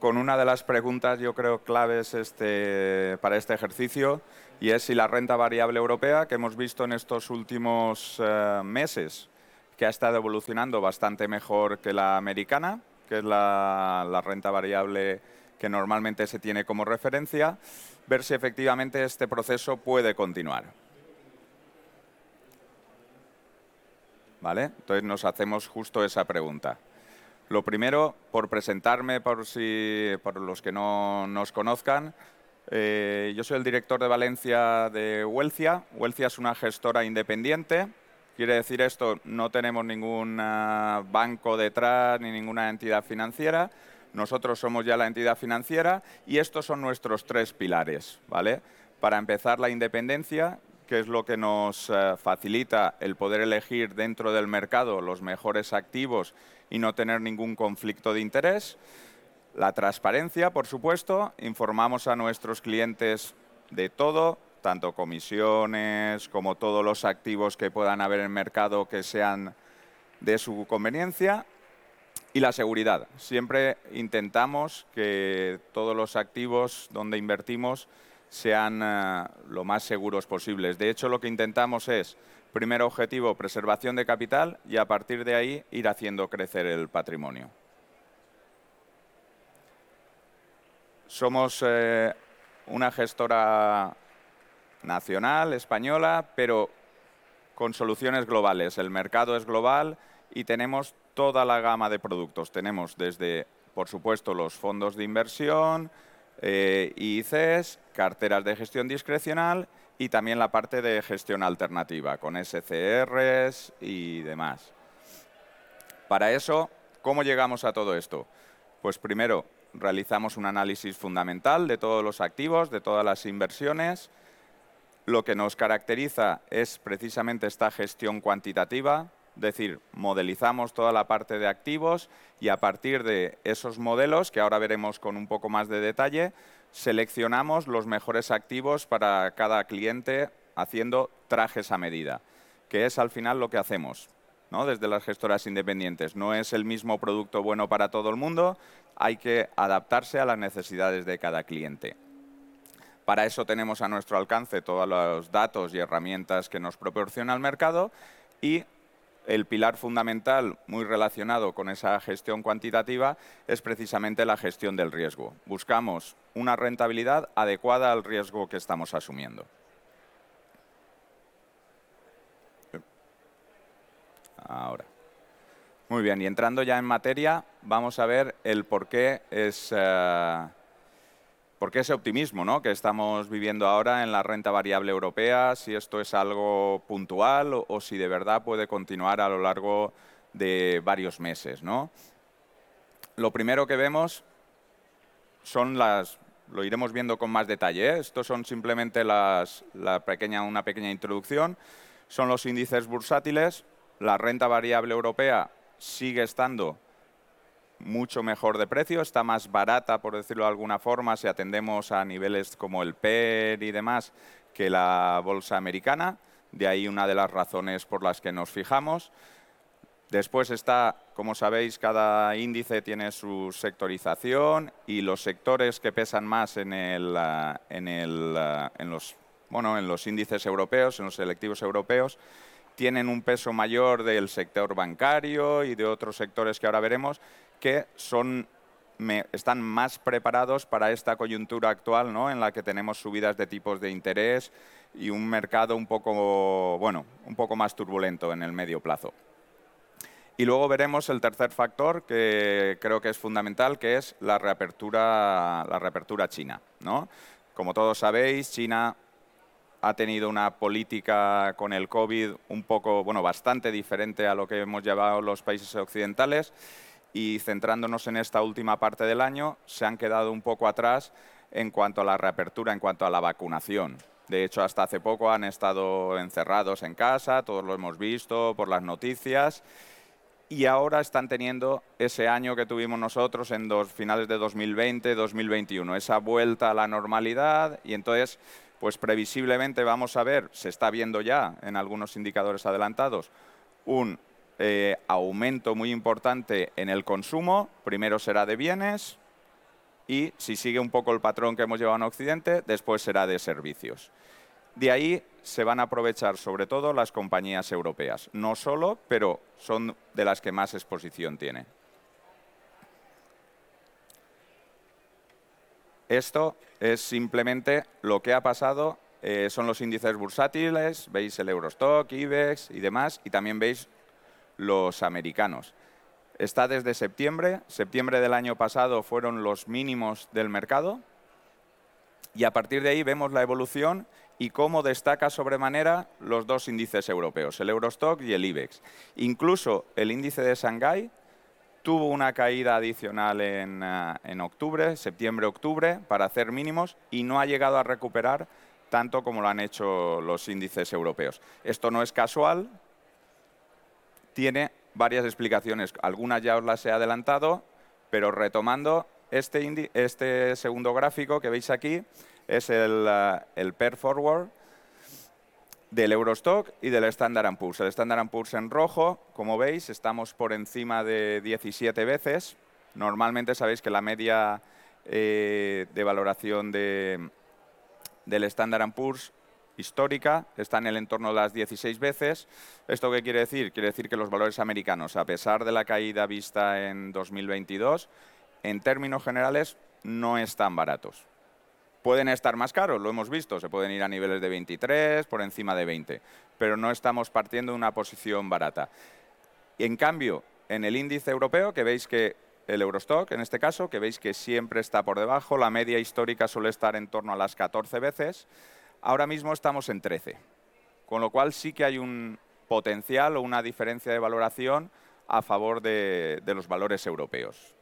con una de las preguntas, yo creo, claves este, para este ejercicio, y es si la renta variable europea, que hemos visto en estos últimos eh, meses, que ha estado evolucionando bastante mejor que la americana, que es la, la renta variable que normalmente se tiene como referencia, ver si efectivamente este proceso puede continuar. ¿Vale? Entonces nos hacemos justo esa pregunta. Lo primero, por presentarme, por, si, por los que no nos conozcan, eh, yo soy el director de Valencia de Huelcia. Huelcia es una gestora independiente. Quiere decir esto, no tenemos ningún ah, banco detrás ni ninguna entidad financiera. Nosotros somos ya la entidad financiera y estos son nuestros tres pilares. ¿vale? Para empezar, la independencia, que es lo que nos ah, facilita el poder elegir dentro del mercado los mejores activos y no tener ningún conflicto de interés. La transparencia, por supuesto, informamos a nuestros clientes de todo, tanto comisiones como todos los activos que puedan haber en el mercado que sean de su conveniencia. Y la seguridad. Siempre intentamos que todos los activos donde invertimos sean eh, lo más seguros posibles. De hecho, lo que intentamos es Primer objetivo, preservación de capital y a partir de ahí ir haciendo crecer el patrimonio. Somos eh, una gestora nacional, española, pero con soluciones globales. El mercado es global y tenemos toda la gama de productos. Tenemos desde, por supuesto, los fondos de inversión, eh, ICs, carteras de gestión discrecional y también la parte de gestión alternativa, con SCRs y demás. Para eso, ¿cómo llegamos a todo esto? Pues primero, realizamos un análisis fundamental de todos los activos, de todas las inversiones. Lo que nos caracteriza es precisamente esta gestión cuantitativa, es decir, modelizamos toda la parte de activos y a partir de esos modelos, que ahora veremos con un poco más de detalle, seleccionamos los mejores activos para cada cliente haciendo trajes a medida, que es al final lo que hacemos ¿no? desde las gestoras independientes. No es el mismo producto bueno para todo el mundo, hay que adaptarse a las necesidades de cada cliente. Para eso tenemos a nuestro alcance todos los datos y herramientas que nos proporciona el mercado y el pilar fundamental muy relacionado con esa gestión cuantitativa es precisamente la gestión del riesgo. Buscamos una rentabilidad adecuada al riesgo que estamos asumiendo. Ahora. Muy bien, y entrando ya en materia, vamos a ver el por qué es... Eh, ¿Por qué ese optimismo ¿no? que estamos viviendo ahora en la renta variable europea? Si esto es algo puntual o, si de verdad puede continuar a lo largo de varios meses. ¿no? Lo primero que vemos son las, lo iremos viendo con más detalle. ¿eh? Estos son simplemente las, la pequeña, una pequeña introducción. Son los índices bursátiles. La renta variable europea sigue estando mucho mejor de precio, está más barata, por decirlo de alguna forma, si atendemos a niveles como el PER y demás, que la bolsa americana. De ahí una de las razones por las que nos fijamos. Después está, como sabéis, cada índice tiene su sectorización y los sectores que pesan más en, el, en, el, en, los, bueno, en los índices europeos, en los selectivos europeos, tienen un peso mayor del sector bancario y de otros sectores que ahora veremos, que son, están más preparados para esta coyuntura actual ¿no? en la que tenemos subidas de tipos de interés y un mercado un poco, bueno, un poco más turbulento en el medio plazo. Y luego veremos el tercer factor que creo que es fundamental, que es la reapertura, la reapertura china. ¿no? Como todos sabéis, China ha tenido una política con el COVID un poco, bueno, bastante diferente a lo que hemos llevado los países occidentales. Y centrándonos en esta última parte del año, se han quedado un poco atrás en cuanto a la reapertura, en cuanto a la vacunación. De hecho, hasta hace poco han estado encerrados en casa, todos lo hemos visto por las noticias, y ahora están teniendo ese año que tuvimos nosotros en dos finales de 2020, 2021, esa vuelta a la normalidad, y entonces, pues previsiblemente vamos a ver, se está viendo ya en algunos indicadores adelantados, un eh, aumento muy importante en el consumo, primero será de bienes, y si sigue un poco el patrón que hemos llevado en Occidente, después será de servicios. De ahí se van a aprovechar sobre todo las compañías europeas. No solo, pero son de las que más exposición tienen. Esto es simplemente lo que ha pasado. Eh, son los índices bursátiles, veis el Eurostock, IBEX y demás, y también veis los americanos está desde septiembre. Septiembre del año pasado fueron los mínimos del mercado. Y a partir de ahí vemos la evolución y cómo destaca sobremanera los dos índices europeos, el Eurostock y el IBEX. Incluso el índice de Shanghái tuvo una caída adicional en, eh, en octubre, septiembre-octubre, para hacer mínimos y no ha llegado a recuperar tanto como lo han hecho los índices europeos. Esto no es casual, tiene varias explicaciones. Algunas ya os las he adelantado, pero retomando, este, este segundo gráfico que veis aquí es el, uh, el Forward del Eurostock y del Standard Poor's. El Standard Poor's en rojo, como veis, estamos por encima de 17 veces. Normalmente sabéis que la media eh, de valoración de, del Standard Poor's histórica, está en el entorno de las 16 veces. ¿Esto qué quiere decir? Quiere decir que los valores americanos, a pesar de la caída vista en 2022, en términos generales no están baratos. Pueden estar más caros, lo hemos visto, se pueden ir a niveles de 23, por encima de 20, pero no estamos partiendo de una posición barata. En cambio, en el índice europeo, que veis que el Eurostock, en este caso, que veis que siempre está por debajo, la media histórica suele estar en torno a las 14 veces, Ahora mismo estamos en 13, con lo cual sí que hay un potencial o una diferencia de valoración a favor de, los valores europeos.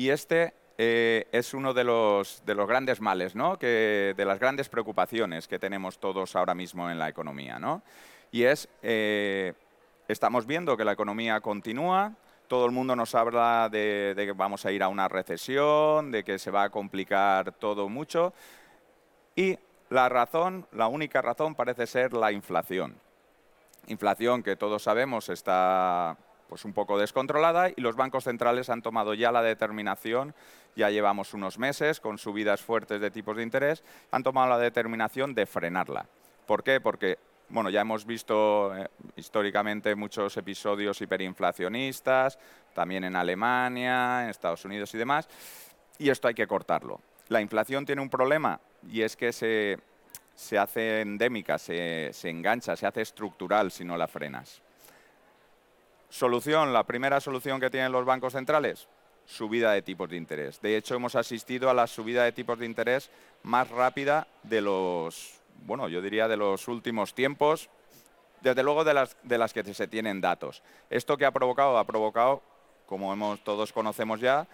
Y este eh, es uno de los, grandes males, ¿no? de las grandes preocupaciones que tenemos todos ahora mismo en la economía. ¿no? Y es, eh, estamos viendo que la economía continúa, todo el mundo nos habla de, que vamos a ir a una recesión, de que se va a complicar todo mucho. Y la razón, la única razón parece ser la inflación. Inflación que todos sabemos está pues un poco descontrolada y los bancos centrales han tomado ya la determinación, ya llevamos unos meses con subidas fuertes de tipos de interés, han tomado la determinación de frenarla. ¿Por qué? Porque bueno, ya hemos visto eh, históricamente muchos episodios hiperinflacionistas, también en Alemania, en Estados Unidos y demás, y esto hay que cortarlo. La inflación tiene un problema y es que se, hace endémica, se, se engancha, se hace estructural si no la frenas. Solución, la primera solución que tienen los bancos centrales, subida de tipos de interés. De hecho, hemos asistido a la subida de tipos de interés más rápida de los bueno, yo diría de los últimos tiempos, desde luego de las, de las que se tienen datos. ¿Esto que ha provocado? Ha provocado, como hemos, todos conocemos ya,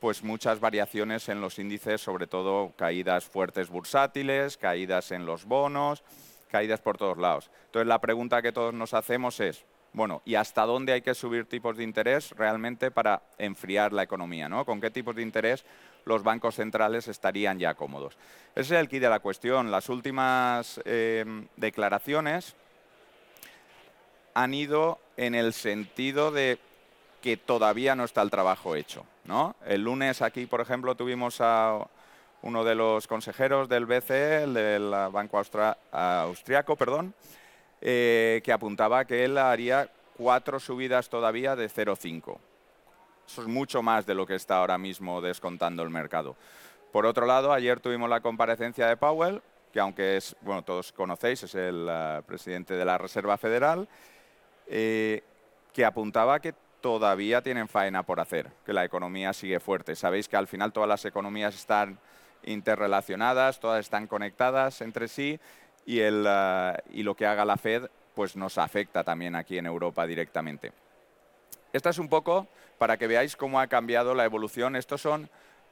pues muchas variaciones en los índices, sobre todo caídas fuertes bursátiles, caídas en los bonos, caídas por todos lados. Entonces la pregunta que todos nos hacemos es, bueno, ¿y hasta dónde hay que subir tipos de interés realmente para enfriar la economía? ¿no? ¿Con qué tipos de interés los bancos centrales estarían ya cómodos? Ese es el key de la cuestión. Las últimas eh, declaraciones han ido en el sentido de que todavía no está el trabajo hecho. ¿no? El lunes aquí, por ejemplo, tuvimos a uno de los consejeros del BCE, el del Banco Austriaco, perdón, eh, que apuntaba que él haría cuatro subidas todavía de 0,5. Eso es mucho más de lo que está ahora mismo descontando el mercado. Por otro lado, ayer tuvimos la comparecencia de Powell, que aunque es, bueno, todos conocéis, es el eh, presidente de la Reserva Federal, eh, que apuntaba que todavía tienen faena por hacer, que la economía sigue fuerte. Sabéis que al final todas las economías están interrelacionadas, todas están conectadas entre sí y, el, eh, y lo que haga la Fed pues nos afecta también aquí en Europa directamente. Esta es un poco, para que veáis cómo ha cambiado la evolución. Estos son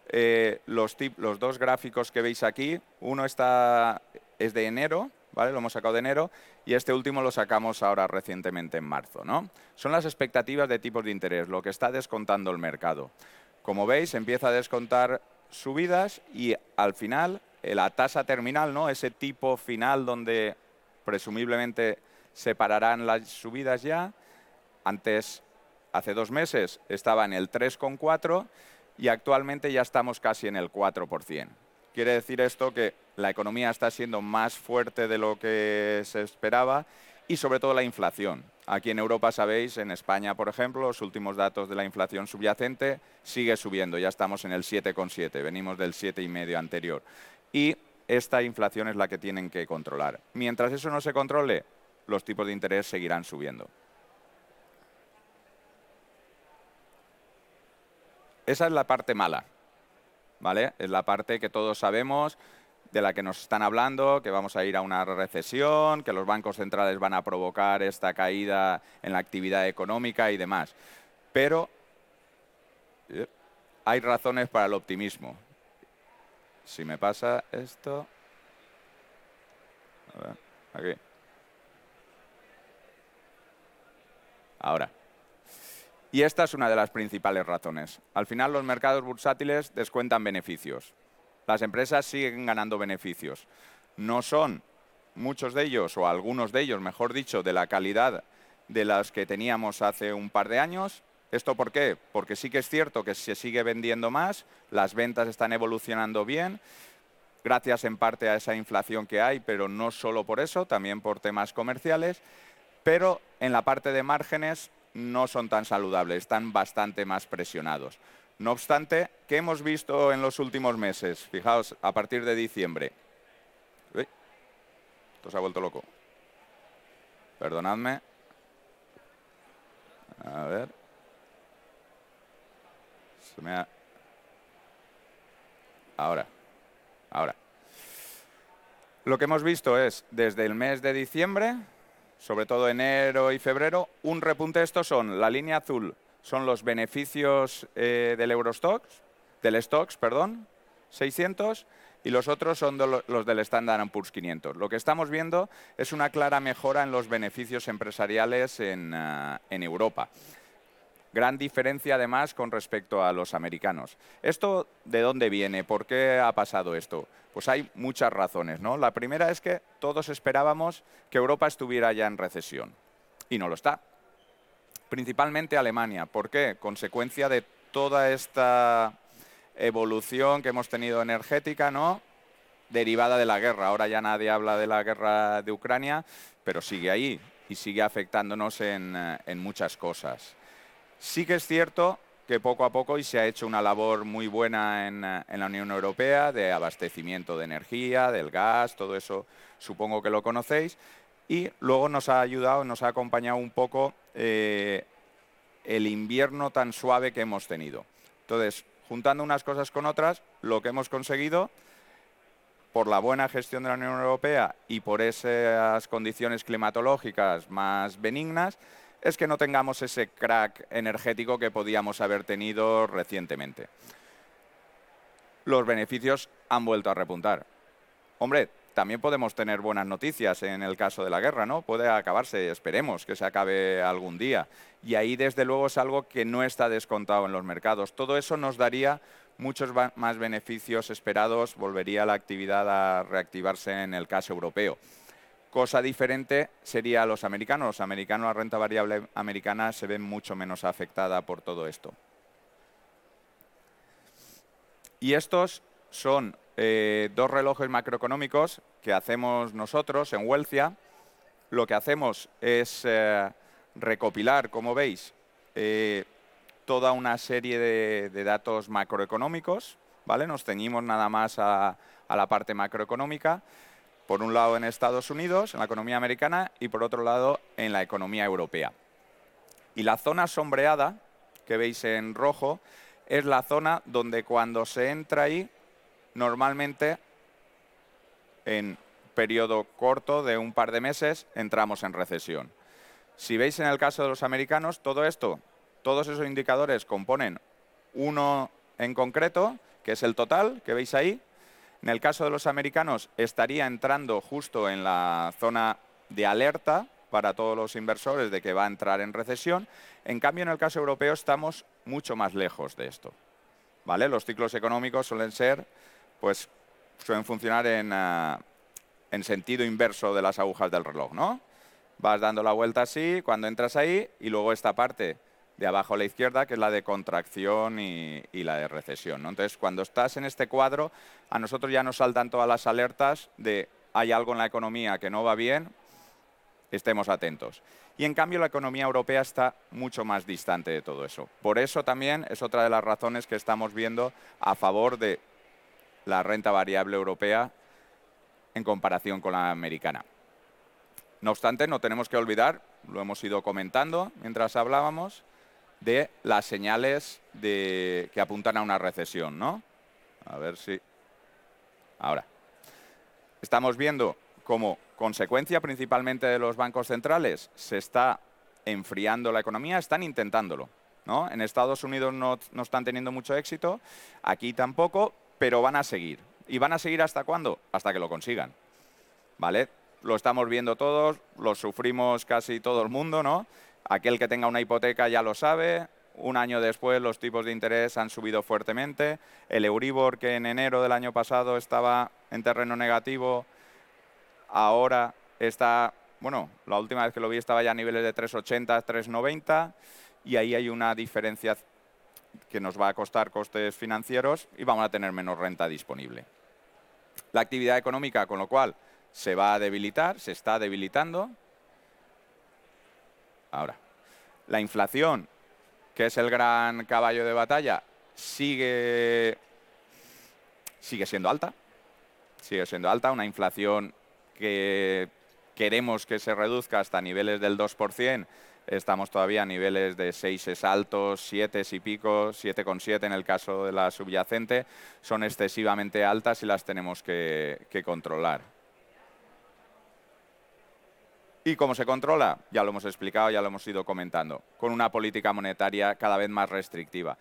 eh, los, los dos gráficos que veis aquí. Uno está, es de enero, ¿vale? Lo hemos sacado de enero y este último lo sacamos ahora recientemente en marzo, ¿no? Son las expectativas de tipos de interés, lo que está descontando el mercado. Como veis, empieza a descontar subidas y al final la tasa terminal, ¿no? Ese tipo final donde presumiblemente se pararán las subidas ya. Antes, hace dos meses, estaba en el 3,4 y actualmente ya estamos casi en el 4%. Quiere decir esto que la economía está siendo más fuerte de lo que se esperaba y sobre todo la inflación. Aquí en Europa, sabéis, en España, por ejemplo, los últimos datos de la inflación subyacente sigue subiendo, ya estamos en el 7,7, venimos del 7,5 anterior. Y esta inflación es la que tienen que controlar. Mientras eso no se controle, los tipos de interés seguirán subiendo. Esa es la parte mala. ¿vale? Es la parte que todos sabemos, de la que nos están hablando, que vamos a ir a una recesión, que los bancos centrales van a provocar esta caída en la actividad económica y demás. Pero eh, hay razones para el optimismo. Si me pasa esto... A ver, aquí. Ahora. Y esta es una de las principales razones. Al final los mercados bursátiles descuentan beneficios. Las empresas siguen ganando beneficios. No son muchos de ellos, o algunos de ellos, mejor dicho, de la calidad de las que teníamos hace un par de años. ¿Esto por qué? Porque sí que es cierto que se sigue vendiendo más, las ventas están evolucionando bien, gracias en parte a esa inflación que hay, pero no solo por eso, también por temas comerciales. Pero en la parte de márgenes no son tan saludables, están bastante más presionados. No obstante, ¿qué hemos visto en los últimos meses? Fijaos, a partir de diciembre. esto se ha vuelto loco. Perdonadme. A ver. Ahora. Ahora. Lo que hemos visto es, desde el mes de diciembre, sobre todo enero y febrero. Un repunte, estos son, la línea azul son los beneficios eh, del Eurostox, del Stocks, perdón, 600, y los otros son los del Standard Poor's 500. Lo que estamos viendo es una clara mejora en los beneficios empresariales en, en Europa. Gran diferencia además con respecto a los americanos. ¿Esto de dónde viene? ¿Por qué ha pasado esto? Pues hay muchas razones. ¿no? La primera es que todos esperábamos que Europa estuviera ya en recesión y no lo está. Principalmente Alemania. ¿Por qué? Consecuencia de toda esta evolución que hemos tenido energética, ¿no? derivada de la guerra. Ahora ya nadie habla de la guerra de Ucrania, pero sigue ahí y sigue afectándonos en, eh, en muchas cosas. Sí que es cierto que poco a poco y se ha hecho una labor muy buena en, la Unión Europea de abastecimiento de energía, del gas, todo eso supongo que lo conocéis. Y luego nos ha ayudado, nos ha acompañado un poco eh, el invierno tan suave que hemos tenido. Entonces, juntando unas cosas con otras, lo que hemos conseguido por la buena gestión de la Unión Europea y por esas condiciones climatológicas más benignas, es que no tengamos ese crack energético que podíamos haber tenido recientemente. Los beneficios han vuelto a repuntar. Hombre, también podemos tener buenas noticias en el caso de la guerra, ¿no? Puede acabarse, esperemos que se acabe algún día. Y ahí, desde luego, es algo que no está descontado en los mercados. Todo eso nos daría muchos más beneficios esperados, volvería la actividad a reactivarse en el caso europeo. Cosa diferente sería los americanos. Los americanos, la renta variable americana se ve mucho menos afectada por todo esto. Y estos son eh, dos relojes macroeconómicos que hacemos nosotros en Huelcia. Lo que hacemos es eh, recopilar, como veis, eh, toda una serie de, datos macroeconómicos. ¿vale? Nos ceñimos nada más a la parte macroeconómica por un lado en Estados Unidos, en la economía americana, y por otro lado en la economía europea. Y la zona sombreada, que veis en rojo, es la zona donde cuando se entra ahí, normalmente en periodo corto de un par de meses, entramos en recesión. Si veis en el caso de los americanos, todo esto todos esos indicadores componen uno en concreto, que es el total, que veis ahí. En el caso de los americanos, estaría entrando justo en la zona de alerta para todos los inversores de que va a entrar en recesión. En cambio, en el caso europeo estamos mucho más lejos de esto. ¿Vale? Los ciclos económicos suelen ser, pues, suelen funcionar en, ah, en sentido inverso de las agujas del reloj, ¿no? Vas dando la vuelta así cuando entras ahí y luego esta parte de abajo a la izquierda, que es la de contracción y, la de recesión. Entonces, cuando estás en este cuadro, a nosotros ya nos saltan todas las alertas de hay algo en la economía que no va bien, estemos atentos. Y en cambio la economía europea está mucho más distante de todo eso. Por eso también es otra de las razones que estamos viendo a favor de la renta variable europea en comparación con la americana. No obstante, no tenemos que olvidar, lo hemos ido comentando mientras hablábamos, de las señales de, que apuntan a una recesión, ¿no? A ver si... Ahora. Estamos viendo como consecuencia principalmente de los bancos centrales se está enfriando la economía, están intentándolo. ¿no? En Estados Unidos no, no están teniendo mucho éxito, aquí tampoco, pero van a seguir. ¿Y van a seguir hasta cuándo? Hasta que lo consigan. ¿Vale? Lo estamos viendo todos, lo sufrimos casi todo el mundo, ¿no? Aquel que tenga una hipoteca ya lo sabe. Un año después los tipos de interés han subido fuertemente. El Euribor, que en enero del año pasado estaba en terreno negativo, ahora está, bueno, la última vez que lo vi estaba ya a niveles de 3,80, 3,90 y ahí hay una diferencia que nos va a costar costes financieros y vamos a tener menos renta disponible. La actividad económica, con lo cual, se va a debilitar, se está debilitando, Ahora, la inflación, que es el gran caballo de batalla, sigue, sigue siendo alta. Sigue siendo alta, una inflación que queremos que se reduzca hasta niveles del 2%, estamos todavía a niveles de 6 altos, 7 y pico, 7,7 en el caso de la subyacente, son excesivamente altas y las tenemos que controlar. ¿Y cómo se controla? Ya lo hemos explicado, ya lo hemos ido comentando, con una política monetaria cada vez más restrictiva.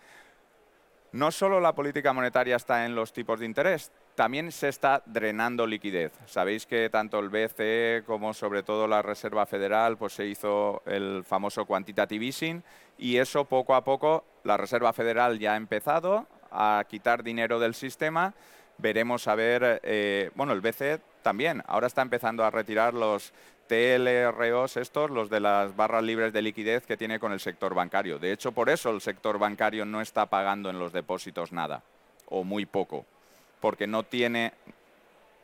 No solo la política monetaria está en los tipos de interés, también se está drenando liquidez. Sabéis que tanto el BCE como sobre todo la Reserva Federal pues se hizo el famoso quantitative easing y eso poco a poco la Reserva Federal ya ha empezado a quitar dinero del sistema. Veremos a ver, eh, bueno, el BCE también ahora está empezando a retirar los TLROs estos, los de las barras libres de liquidez que tiene con el sector bancario. De hecho, por eso el sector bancario no está pagando en los depósitos nada, o muy poco, porque no tiene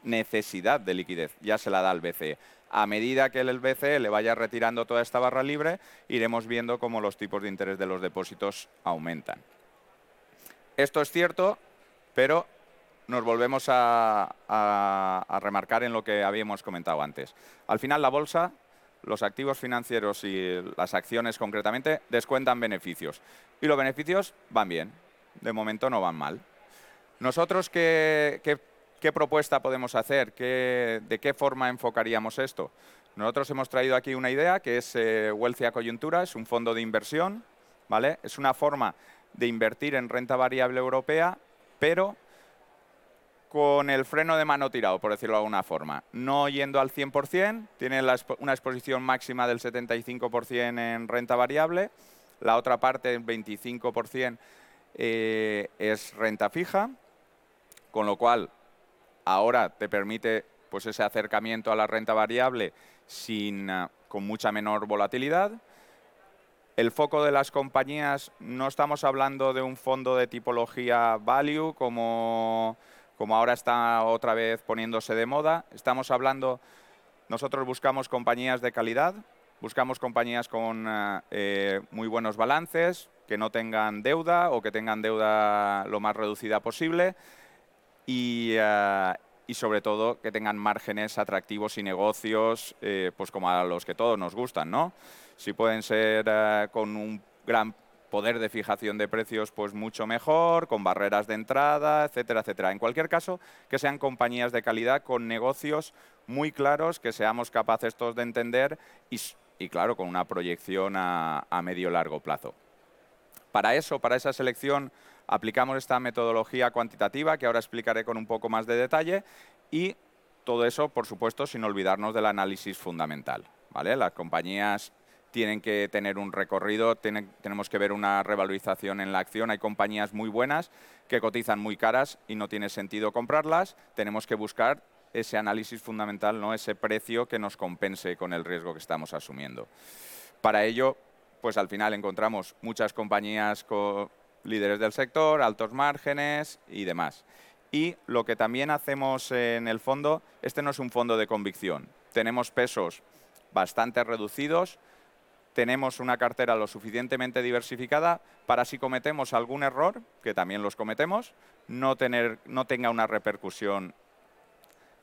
necesidad de liquidez, ya se la da el BCE. A medida que el BCE le vaya retirando toda esta barra libre, iremos viendo cómo los tipos de interés de los depósitos aumentan. Esto es cierto, pero nos volvemos a, remarcar en lo que habíamos comentado antes. Al final, la bolsa, los activos financieros y las acciones concretamente descuentan beneficios. Y los beneficios van bien, de momento no van mal. Nosotros, ¿qué, propuesta podemos hacer? ¿De qué forma enfocaríamos esto? Nosotros hemos traído aquí una idea que es eh, Wealthia Coyuntura, es un fondo de inversión, ¿vale? Es una forma de invertir en renta variable europea, pero con el freno de mano tirado, por decirlo de alguna forma. No yendo al 100%, tiene una exposición máxima del 75% en renta variable, la otra parte, el 25%, eh, es renta fija, con lo cual ahora te permite pues, ese acercamiento a la renta variable sin, ah, con mucha menor volatilidad. El foco de las compañías, no estamos hablando de un fondo de tipología value como como ahora está otra vez poniéndose de moda. Estamos hablando, nosotros buscamos compañías de calidad, buscamos compañías con eh, eh, muy buenos balances, que no tengan deuda o que tengan deuda lo más reducida posible y, eh, y sobre todo que tengan márgenes atractivos y negocios pues como a los que todos nos gustan, ¿no? Si pueden ser con un gran poder de fijación de precios pues mucho mejor, con barreras de entrada, etcétera, etcétera. En cualquier caso, que sean compañías de calidad con negocios muy claros, que seamos capaces todos de entender y, claro, con una proyección a, a medio largo plazo. Para eso, para esa selección, aplicamos esta metodología cuantitativa que ahora explicaré con un poco más de detalle y todo eso, por supuesto, sin olvidarnos del análisis fundamental. ¿vale? Las compañías tienen que tener un recorrido, tenemos que ver una revalorización en la acción. Hay compañías muy buenas que cotizan muy caras y no tiene sentido comprarlas. Tenemos que buscar ese análisis fundamental, ¿no? ese precio que nos compense con el riesgo que estamos asumiendo. Para ello, pues al final encontramos muchas compañías líderes del sector, altos márgenes y demás. Y lo que también hacemos en el fondo, este no es un fondo de convicción. Tenemos pesos bastante reducidos, tenemos una cartera lo suficientemente diversificada para si cometemos algún error, que también los cometemos, no, tener, no tenga una repercusión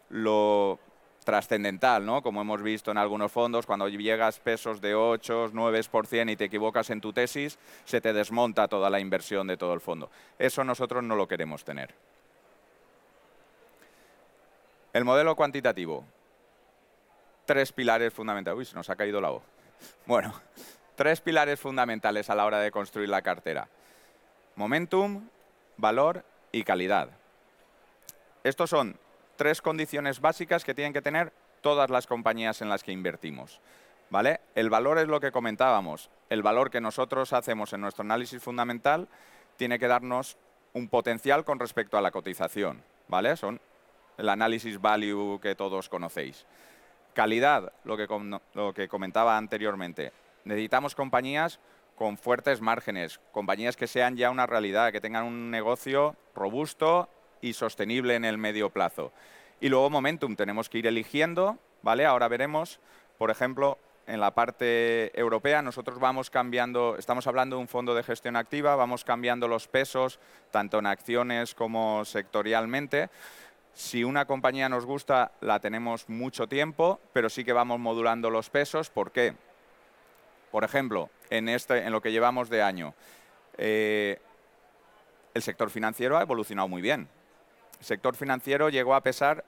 lo trascendental, ¿no? Como hemos visto en algunos fondos, cuando llegas pesos de 8, 9% y te equivocas en tu tesis, se te desmonta toda la inversión de todo el fondo. Eso nosotros no lo queremos tener. El modelo cuantitativo. Tres pilares fundamentales. Uy, se nos ha caído la voz. Bueno, tres pilares fundamentales a la hora de construir la cartera. Momentum, valor y calidad. Estos son tres condiciones básicas que tienen que tener todas las compañías en las que invertimos. ¿Vale? El valor es lo que comentábamos. El valor que nosotros hacemos en nuestro análisis fundamental tiene que darnos un potencial con respecto a la cotización. ¿Vale? Son el análisis value que todos conocéis. Calidad, lo que, lo que comentaba anteriormente. Necesitamos compañías con fuertes márgenes, compañías que sean ya una realidad, que tengan un negocio robusto y sostenible en el medio plazo. Y luego momentum, tenemos que ir eligiendo, ¿vale? Ahora veremos, por ejemplo, en la parte europea nosotros vamos cambiando, estamos hablando de un fondo de gestión activa, vamos cambiando los pesos, tanto en acciones como sectorialmente. Si una compañía nos gusta, la tenemos mucho tiempo, pero sí que vamos modulando los pesos. ¿Por qué? Por ejemplo, en, este, en lo que llevamos de año, eh, el sector financiero ha evolucionado muy bien. El sector financiero llegó a pesar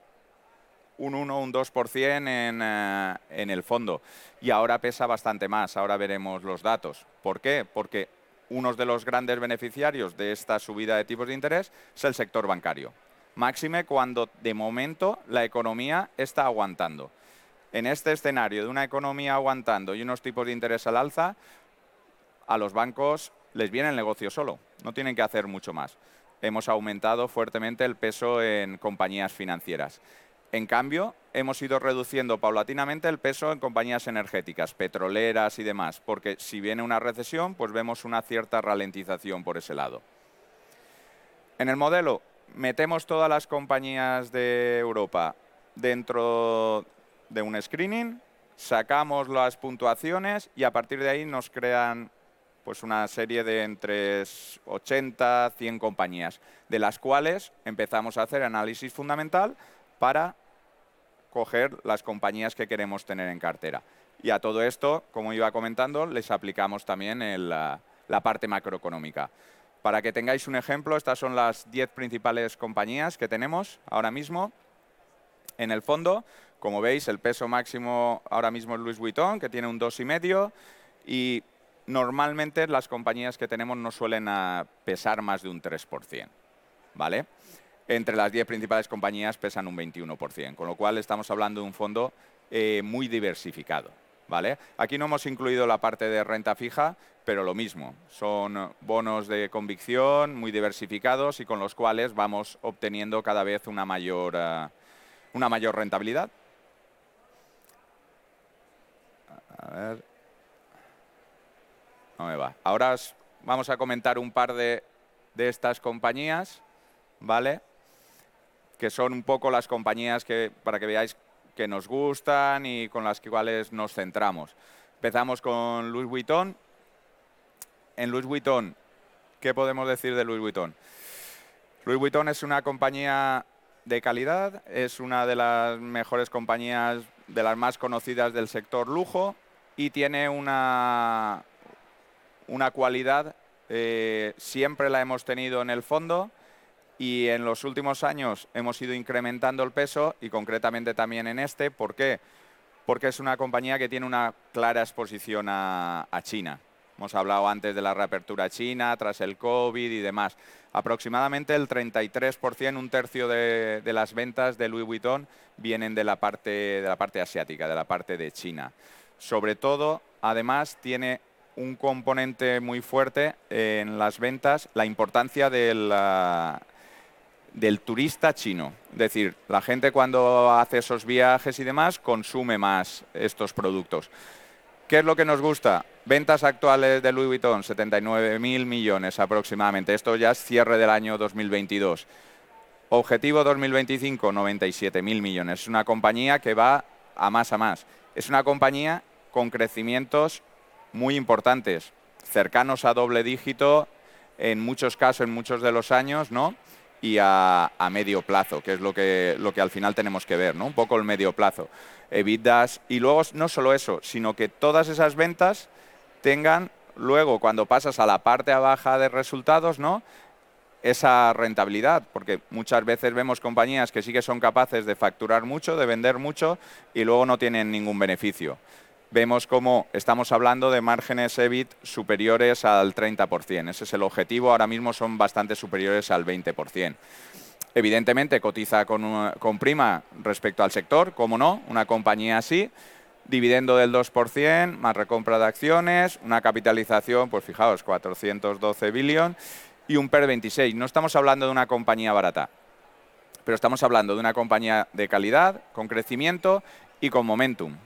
un 1, un 2% en, eh, en el fondo y ahora pesa bastante más. Ahora veremos los datos. ¿Por qué? Porque uno de los grandes beneficiarios de esta subida de tipos de interés es el sector bancario máxime cuando de momento la economía está aguantando. En este escenario de una economía aguantando y unos tipos de interés al alza, a los bancos les viene el negocio solo, no tienen que hacer mucho más. Hemos aumentado fuertemente el peso en compañías financieras. En cambio, hemos ido reduciendo paulatinamente el peso en compañías energéticas, petroleras y demás, porque si viene una recesión, pues vemos una cierta ralentización por ese lado. En el modelo, metemos todas las compañías de Europa dentro de un screening, sacamos las puntuaciones y a partir de ahí nos crean pues una serie de entre 80, 100 compañías, de las cuales empezamos a hacer análisis fundamental para coger las compañías que queremos tener en cartera. Y a todo esto, como iba comentando, les aplicamos también la parte macroeconómica. Para que tengáis un ejemplo, estas son las 10 principales compañías que tenemos ahora mismo en el fondo. Como veis, el peso máximo ahora mismo es Louis Vuitton, que tiene un 2,5 y normalmente las compañías que tenemos no suelen ah, pesar más de un 3%. ¿vale? Entre las 10 principales compañías pesan un 21%, con lo cual estamos hablando de un fondo eh, muy diversificado. ¿Vale? Aquí no hemos incluido la parte de renta fija, pero lo mismo. Son bonos de convicción muy diversificados y con los cuales vamos obteniendo cada vez una mayor, eh, una mayor rentabilidad. A ver. No me va. Ahora vamos a comentar un par de, de estas compañías, ¿vale? Que son un poco las compañías que, para que veáis que nos gustan y con las cuales nos centramos. Empezamos con Louis Vuitton. En Louis Vuitton, ¿qué podemos decir de Louis Vuitton? Louis Vuitton es una compañía de calidad, es una de las mejores compañías, de las más conocidas del sector lujo y tiene una, una cualidad, eh, siempre la hemos tenido en el fondo, y en los últimos años hemos ido incrementando el peso y concretamente también en este. ¿Por qué? Porque es una compañía que tiene una clara exposición a, China. Hemos hablado antes de la reapertura china, tras el COVID y demás. Aproximadamente el 33%, un tercio de, las ventas de Louis Vuitton vienen de la, parte, de la parte asiática, de la parte de China. Sobre todo, además, tiene un componente muy fuerte en las ventas, la importancia del, del turista chino. Es decir, la gente cuando hace esos viajes y demás consume más estos productos. ¿Qué es lo que nos gusta? Ventas actuales de Louis Vuitton, 79.000 millones aproximadamente. Esto ya es cierre del año 2022. Objetivo 2025, 97.000 millones. Es una compañía que va a más a más. Es una compañía con crecimientos muy importantes, cercanos a doble dígito en muchos casos, en muchos de los años, ¿no? Y a, medio plazo, que es lo que, lo que al final tenemos que ver, ¿no? Un poco el medio plazo. EBITDAs, y luego no solo eso, sino que todas esas ventas tengan luego, cuando pasas a la parte baja de resultados, ¿no? esa rentabilidad, porque muchas veces vemos compañías que sí que son capaces de facturar mucho, de vender mucho y luego no tienen ningún beneficio. Vemos cómo estamos hablando de márgenes EBIT superiores al 30%. Ese es el objetivo, ahora mismo son bastante superiores al 20%. Evidentemente cotiza con, con prima respecto al sector, como no, una compañía así, dividendo del 2%, más recompra de acciones, una capitalización, pues fijaos, 412 billones y un PER 26. No estamos hablando de una compañía barata, pero estamos hablando de una compañía de calidad, con crecimiento y con momentum,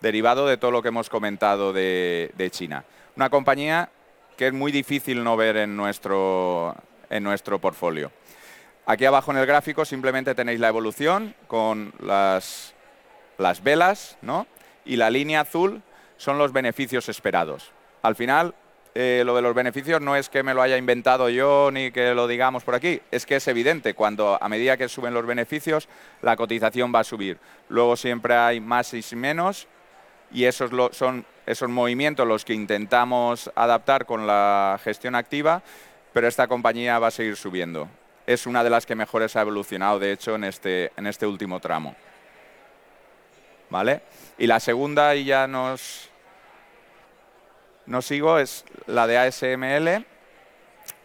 derivado de todo lo que hemos comentado de, China. Una compañía que es muy difícil no ver en nuestro, en nuestro portfolio. Aquí abajo en el gráfico simplemente tenéis la evolución con las las velas, ¿no? Y la línea azul son los beneficios esperados. Al final, eh, lo de los beneficios no es que me lo haya inventado yo ni que lo digamos por aquí, es que es evidente, cuando a medida que suben los beneficios, la cotización va a subir. Luego siempre hay más y menos y esos son esos movimientos los que intentamos adaptar con la gestión activa, pero esta compañía va a seguir subiendo. Es una de las que mejores ha evolucionado, de hecho, en este, en este último tramo. ¿vale? Y la segunda, y ya nos, nos sigo, es la de ASML.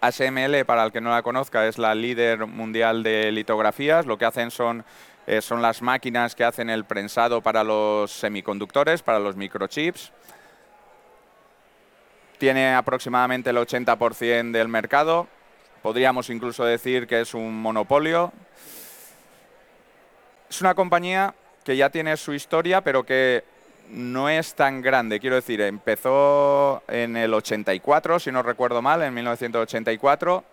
ASML, para el que no la conozca, es la líder mundial de litografías. Lo que hacen son, eh, son las máquinas que hacen el prensado para los semiconductores, para los microchips. Tiene aproximadamente el 80% del mercado. Podríamos incluso decir que es un monopolio. Es una compañía que ya tiene su historia, pero que no es tan grande. Quiero decir, empezó en el 84, si no recuerdo mal, en 1984.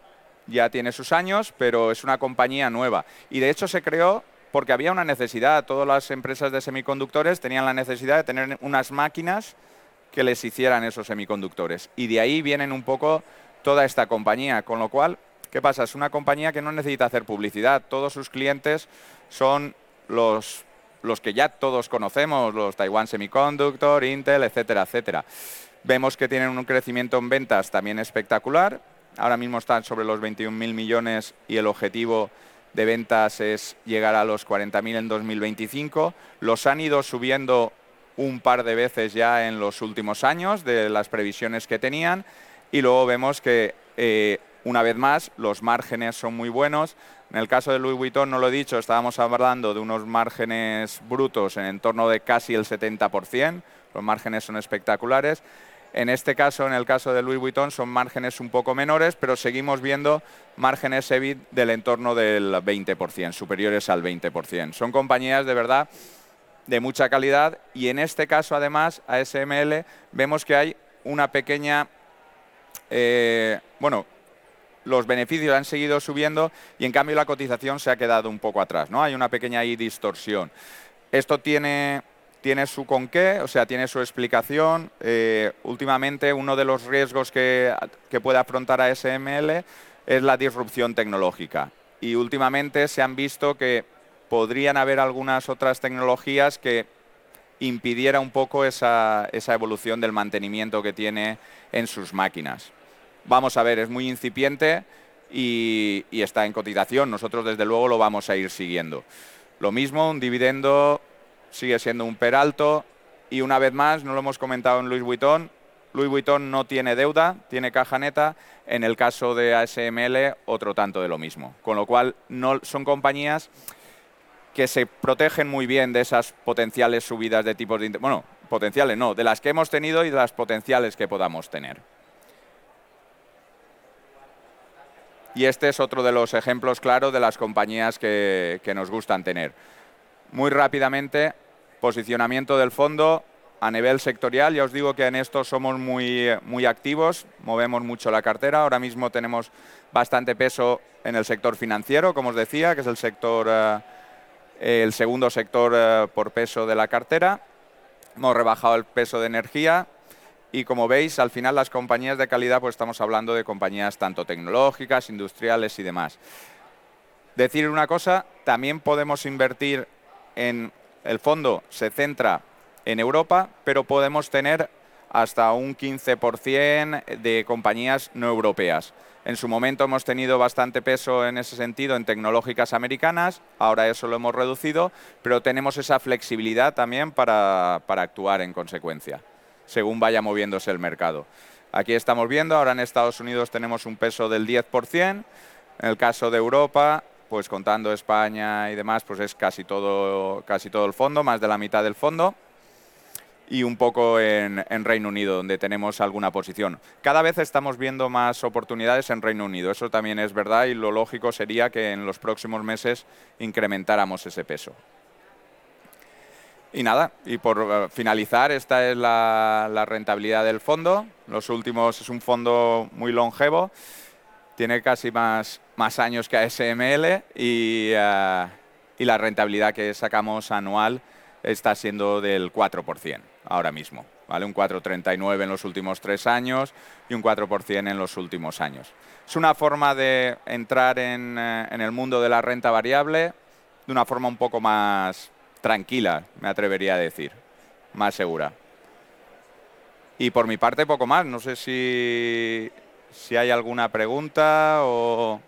Ya tiene sus años, pero es una compañía nueva. Y de hecho se creó porque había una necesidad. Todas las empresas de semiconductores tenían la necesidad de tener unas máquinas que les hicieran esos semiconductores. Y de ahí vienen un poco toda esta compañía. Con lo cual, ¿qué pasa? Es una compañía que no necesita hacer publicidad. Todos sus clientes son los los que ya todos conocemos, los Taiwan Semiconductor, Intel, etcétera, etcétera. Vemos que tienen un crecimiento en ventas también espectacular. Ahora mismo están sobre los 21.000 millones y el objetivo de ventas es llegar a los 40.000 en 2025. Los han ido subiendo un par de veces ya en los últimos años de las previsiones que tenían y luego vemos que eh, una vez más los márgenes son muy buenos, en el caso de Louis Vuitton, no lo he dicho, estábamos hablando de unos márgenes brutos en torno de casi el 70%, los márgenes son espectaculares. En este caso, en el caso de Louis Vuitton, son márgenes un poco menores, pero seguimos viendo márgenes EBIT del entorno del 20%, superiores al 20%. Son compañías de verdad de mucha calidad y en este caso, además, ASML, vemos que hay una pequeña, eh, bueno, los beneficios han seguido subiendo y en cambio la cotización se ha quedado un poco atrás, ¿no? Hay una pequeña distorsión. Esto tiene, tiene su con qué, o sea, tiene su explicación. Eh, últimamente uno de los riesgos que, que puede afrontar ASML es la disrupción tecnológica. Y últimamente se han visto que podrían haber algunas otras tecnologías que impidiera un poco esa, esa evolución del mantenimiento que tiene en sus máquinas. Vamos a ver, es muy incipiente y, está en cotización. Nosotros desde luego lo vamos a ir siguiendo. Lo mismo, un dividendo sigue siendo un peralto y una vez más, no lo hemos comentado en Luis Vuitton, Louis Vuitton no tiene deuda, tiene caja neta. En el caso de ASML, otro tanto de lo mismo. Con lo cual, no, son compañías que se protegen muy bien de esas potenciales subidas de tipos de interés. Bueno, potenciales no, de las que hemos tenido y de las potenciales que podamos tener. Y este es otro de los ejemplos claros de las compañías que, que nos gustan tener. Muy rápidamente, posicionamiento del fondo a nivel sectorial. Ya os digo que en esto somos muy, muy activos, movemos mucho la cartera. Ahora mismo tenemos bastante peso en el sector financiero, como os decía, que es el sector... Eh, el segundo sector eh, por peso de la cartera. Hemos rebajado el peso de energía y como veis, al final las compañías de calidad, pues estamos hablando de compañías tanto tecnológicas, industriales y demás. Decir una cosa, también podemos invertir en el fondo, se centra en Europa, pero podemos tener hasta un 15% de compañías no europeas. En su momento hemos tenido bastante peso en ese sentido en tecnológicas americanas, ahora eso lo hemos reducido, pero tenemos esa flexibilidad también para, actuar en consecuencia, según vaya moviéndose el mercado. Aquí estamos viendo, ahora en Estados Unidos tenemos un peso del 10%, en el caso de Europa, pues contando España y demás, pues es casi todo, casi todo el fondo, más de la mitad del fondo y un poco en, Reino Unido, donde tenemos alguna posición. Cada vez estamos viendo más oportunidades en Reino Unido, eso también es verdad y lo lógico sería que en los próximos meses incrementáramos ese peso. Y nada, y por eh, finalizar, esta es la, rentabilidad del fondo. Los últimos es un fondo muy longevo, tiene casi más, más años que ASML y, eh, y la rentabilidad que sacamos anual está siendo del 4% ahora mismo. ¿vale? Un 4,39 en los últimos tres años y un 4% en los últimos años. Es una forma de entrar en, eh, en, el mundo de la renta variable de una forma un poco más tranquila, me atrevería a decir, más segura. Y por mi parte, poco más. No sé si, si hay alguna pregunta o...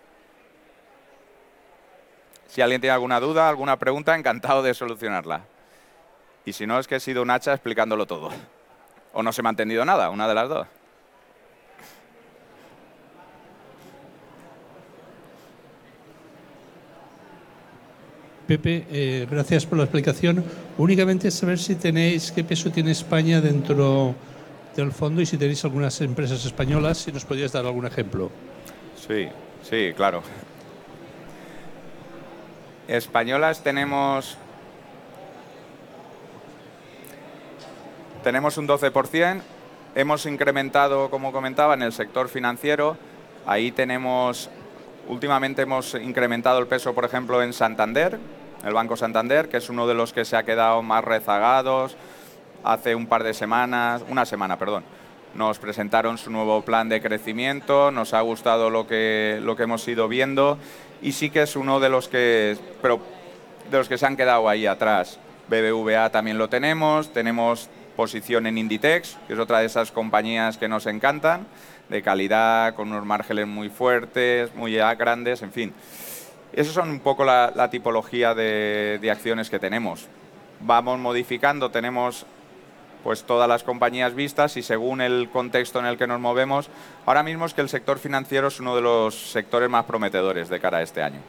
Si alguien tiene alguna duda, alguna pregunta, encantado de solucionarla. Y si no, es que he sido un hacha explicándolo todo. O no se me ha entendido nada, una de las dos. Pepe, eh, gracias por la explicación. Únicamente saber si tenéis, qué peso tiene España dentro del fondo y si tenéis algunas empresas españolas, si nos podrías dar algún ejemplo. Sí, sí, claro. Españolas tenemos tenemos un 12%, hemos incrementado, como comentaba, en el sector financiero, ahí tenemos, últimamente hemos incrementado el peso, por ejemplo, en Santander, el Banco Santander, que es uno de los que se ha quedado más rezagados, hace un par de semanas, una semana, perdón, nos presentaron su nuevo plan de crecimiento, nos ha gustado lo que, lo que hemos ido viendo y sí que es uno de los que, pero de los que se han quedado ahí atrás. BBVA también lo tenemos, tenemos posición en Inditex, que es otra de esas compañías que nos encantan, de calidad, con unos márgenes muy fuertes, muy grandes, en fin. Esas son un poco la, tipología de, acciones que tenemos. Vamos modificando, tenemos pues todas las compañías vistas y según el contexto en el que nos movemos, ahora mismo es que el sector financiero es uno de los sectores más prometedores de cara a este año.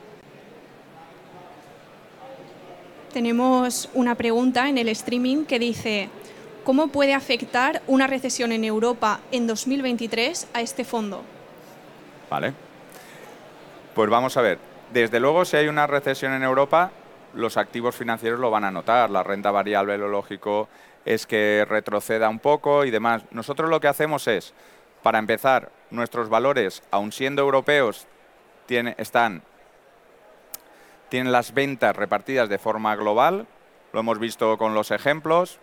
Tenemos una pregunta en el streaming que dice, ¿Cómo puede afectar una recesión en Europa en 2023 a este fondo? Vale. Pues vamos a ver. Desde luego, si hay una recesión en Europa, los activos financieros lo van a notar. La renta variable, lo lógico es que retroceda un poco y demás. Nosotros lo que hacemos es, para empezar, nuestros valores, aun siendo europeos, están, tienen las ventas repartidas de forma global. Lo hemos visto con los ejemplos.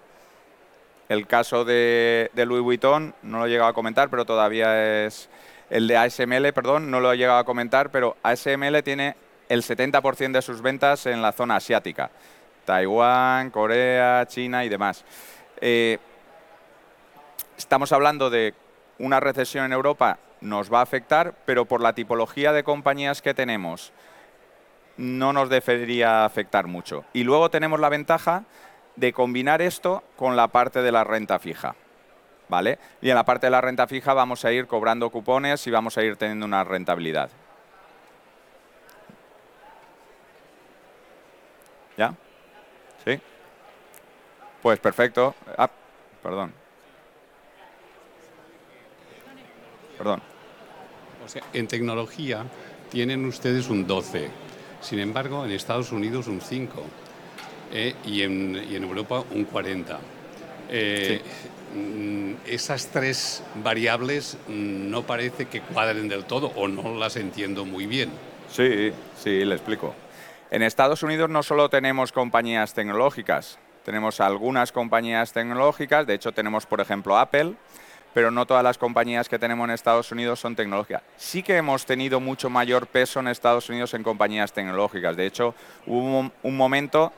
El caso de, Louis Vuitton no lo he llegado a comentar, pero todavía es el de ASML, perdón, no lo he llegado a comentar, pero ASML tiene el 70% de sus ventas en la zona asiática. Taiwán, Corea, China y demás. Eh, estamos hablando de una recesión en Europa, nos va a afectar, pero por la tipología de compañías que tenemos, no nos debería afectar mucho. Y luego tenemos la ventaja de combinar esto con la parte de la renta fija. ¿vale? Y en la parte de la renta fija vamos a ir cobrando cupones y vamos a ir teniendo una rentabilidad. ¿Ya? Pues perfecto. Ah, perdón. Perdón. O sea, en tecnología tienen ustedes un 12, sin embargo en Estados Unidos un 5 eh, y, en, y, en, Europa un 40. Eh, sí. Mm, esas tres variables mm, no parece que cuadren del todo o no las entiendo muy bien. Sí, sí, le explico. En Estados Unidos no solo tenemos compañías tecnológicas, tenemos algunas compañías tecnológicas, de hecho tenemos por ejemplo Apple, pero no todas las compañías que tenemos en Estados Unidos son tecnológicas. Sí que hemos tenido mucho mayor peso en Estados Unidos en compañías tecnológicas. De hecho, hubo un momento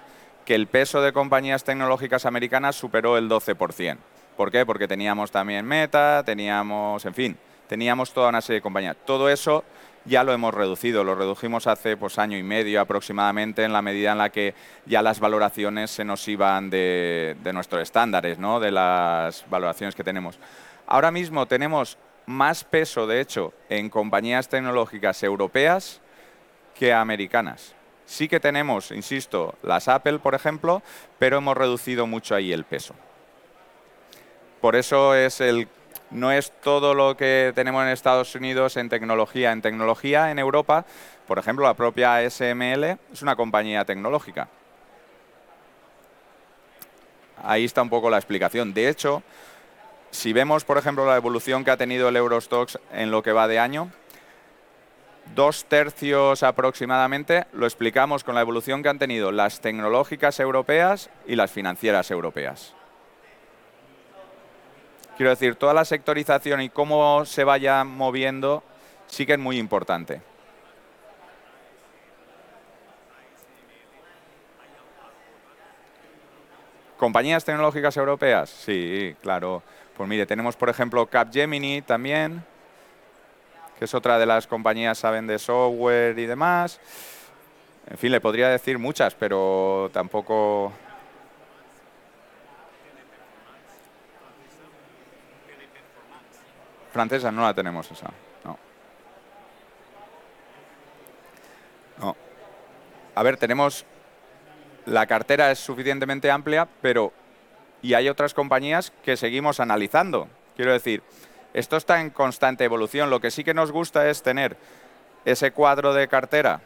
que el peso de compañías tecnológicas americanas superó el 12%. ¿Por qué? Porque teníamos también Meta, teníamos, en fin, teníamos toda una serie de compañías. Todo eso ya lo hemos reducido, lo redujimos hace pues, año y medio aproximadamente en la medida en la que ya las valoraciones se nos iban de, de nuestros estándares, ¿no? de las valoraciones que tenemos. Ahora mismo tenemos más peso, de hecho, en compañías tecnológicas europeas que americanas. Sí que tenemos, insisto, las Apple, por ejemplo, pero hemos reducido mucho ahí el peso. Por eso es el, no es todo lo que tenemos en Estados Unidos en tecnología. En tecnología, en Europa, por ejemplo, la propia SML es una compañía tecnológica. Ahí está un poco la explicación. De hecho, si vemos, por ejemplo, la evolución que ha tenido el Eurostox en lo que va de año, dos tercios aproximadamente lo explicamos con la evolución que han tenido las tecnológicas europeas y las financieras europeas. Quiero decir, toda la sectorización y cómo se vaya moviendo sí que es muy importante. ¿Compañías tecnológicas europeas? Sí, claro. Pues mire, tenemos por ejemplo Capgemini también, que es otra de las compañías, saben, de software y demás. En fin, le podría decir muchas, pero tampoco... Francesa no la tenemos esa, no. No. A ver, tenemos... La cartera es suficientemente amplia, pero y hay otras compañías que seguimos analizando. Quiero decir, esto está en constante evolución. Lo que sí que nos gusta es tener ese cuadro de cartera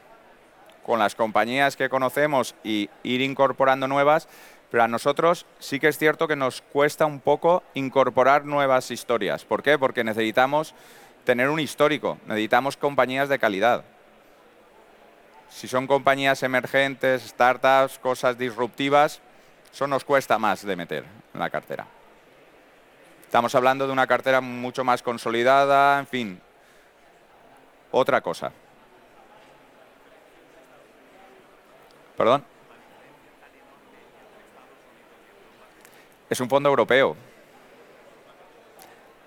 con las compañías que conocemos y ir incorporando nuevas, pero a nosotros sí que es cierto que nos cuesta un poco incorporar nuevas historias. ¿Por qué? Porque necesitamos tener un histórico, necesitamos compañías de calidad. Si son compañías emergentes, startups, cosas disruptivas, eso nos cuesta más de meter en la cartera. Estamos hablando de una cartera mucho más consolidada, en fin, otra cosa. ¿Perdón? Es un fondo europeo.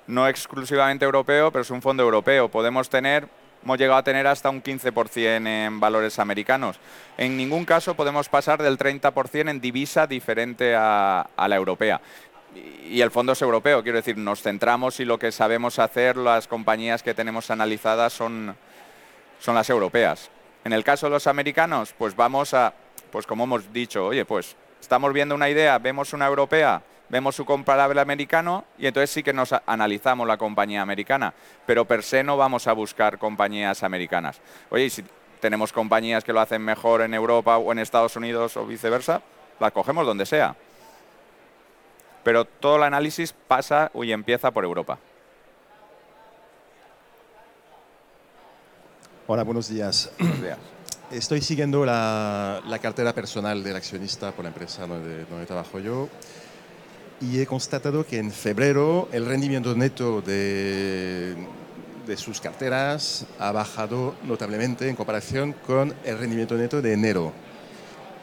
No exclusivamente europeo, pero es un fondo europeo. Podemos tener hemos llegado a tener hasta un 15% en valores americanos. En ningún caso podemos pasar del 30% en divisa diferente a, la europea. Y el fondo es europeo, quiero decir, nos centramos y lo que sabemos hacer, las compañías que tenemos analizadas son, son las europeas. En el caso de los americanos, pues vamos a, pues como hemos dicho, oye, pues estamos viendo una idea, vemos una europea, vemos su comparable americano y entonces sí que nos analizamos la compañía americana, pero per se no vamos a buscar compañías americanas. Oye, y si tenemos compañías que lo hacen mejor en Europa o en Estados Unidos o viceversa, las cogemos donde sea. Pero todo el análisis pasa y empieza por Europa. Hola, buenos días. Buenos días. Estoy siguiendo la, la, cartera personal del accionista por la empresa donde, donde trabajo yo y he constatado que en febrero el rendimiento neto de, de sus carteras ha bajado notablemente en comparación con el rendimiento neto de enero.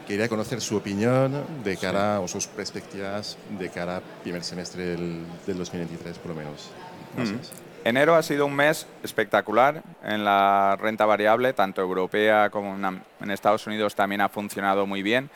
Quería conocer su opinión de cara o sus perspectivas de cara al primer semestre del, del 2023, por lo menos. Gracias. Mm. Enero ha sido un mes espectacular en la renta variable, tanto europea como en Estados Unidos también ha funcionado muy bien.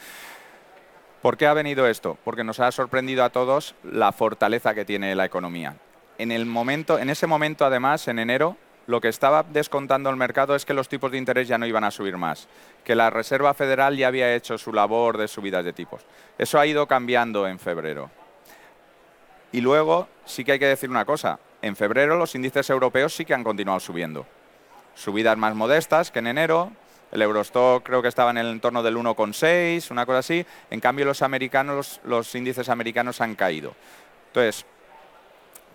¿Por qué ha venido esto? Porque nos ha sorprendido a todos la fortaleza que tiene la economía. En, el momento, en ese momento, además, en enero, lo que estaba descontando el mercado es que los tipos de interés ya no iban a subir más, que la Reserva Federal ya había hecho su labor de subidas de tipos. Eso ha ido cambiando en febrero. Y luego sí que hay que decir una cosa, en febrero los índices europeos sí que han continuado subiendo. Subidas más modestas que en enero, el Eurostock creo que estaba en el entorno del 1,6, una cosa así. En cambio, los americanos, los índices americanos han caído. Entonces,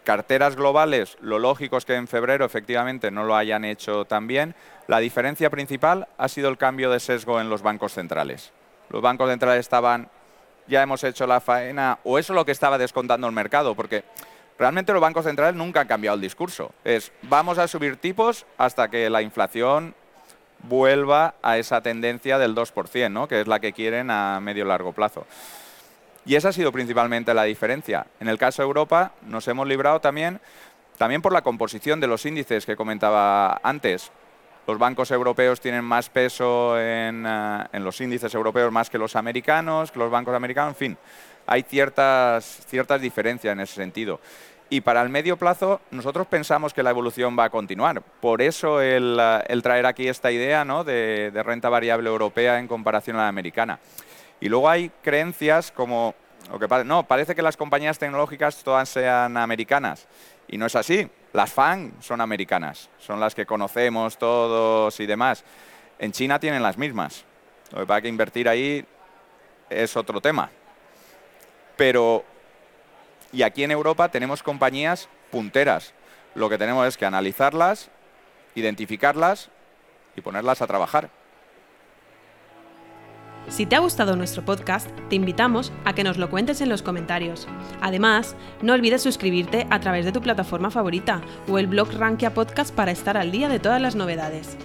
carteras globales, lo lógico es que en febrero efectivamente no lo hayan hecho tan bien. La diferencia principal ha sido el cambio de sesgo en los bancos centrales. Los bancos centrales estaban, ya hemos hecho la faena, o eso es lo que estaba descontando el mercado, porque realmente los bancos centrales nunca han cambiado el discurso. Es, vamos a subir tipos hasta que la inflación vuelva a esa tendencia del 2%, ¿no? que es la que quieren a medio largo plazo. Y esa ha sido principalmente la diferencia. En el caso de Europa nos hemos librado también, también por la composición de los índices que comentaba antes. Los bancos europeos tienen más peso en, eh, en los índices europeos más que los americanos, que los bancos americanos, en fin, hay ciertas, ciertas diferencias en ese sentido. Y para el medio plazo, nosotros pensamos que la evolución va a continuar. Por eso el, eh, traer aquí esta idea ¿no? de, renta variable europea en comparación a la americana. Y luego hay creencias como, lo que, no, parece que las compañías tecnológicas todas sean americanas. Y no es así. Las FAN son americanas, son las que conocemos todos y demás. En China tienen las mismas. Lo que pasa que invertir ahí es otro tema. Pero y aquí en Europa tenemos compañías punteras. Lo que tenemos es que analizarlas, identificarlas y ponerlas a trabajar. Si te ha gustado nuestro podcast, te invitamos a que nos lo cuentes en los comentarios. Además, no olvides suscribirte a través de tu plataforma favorita o el blog Rankia Podcast para estar al día de todas las novedades.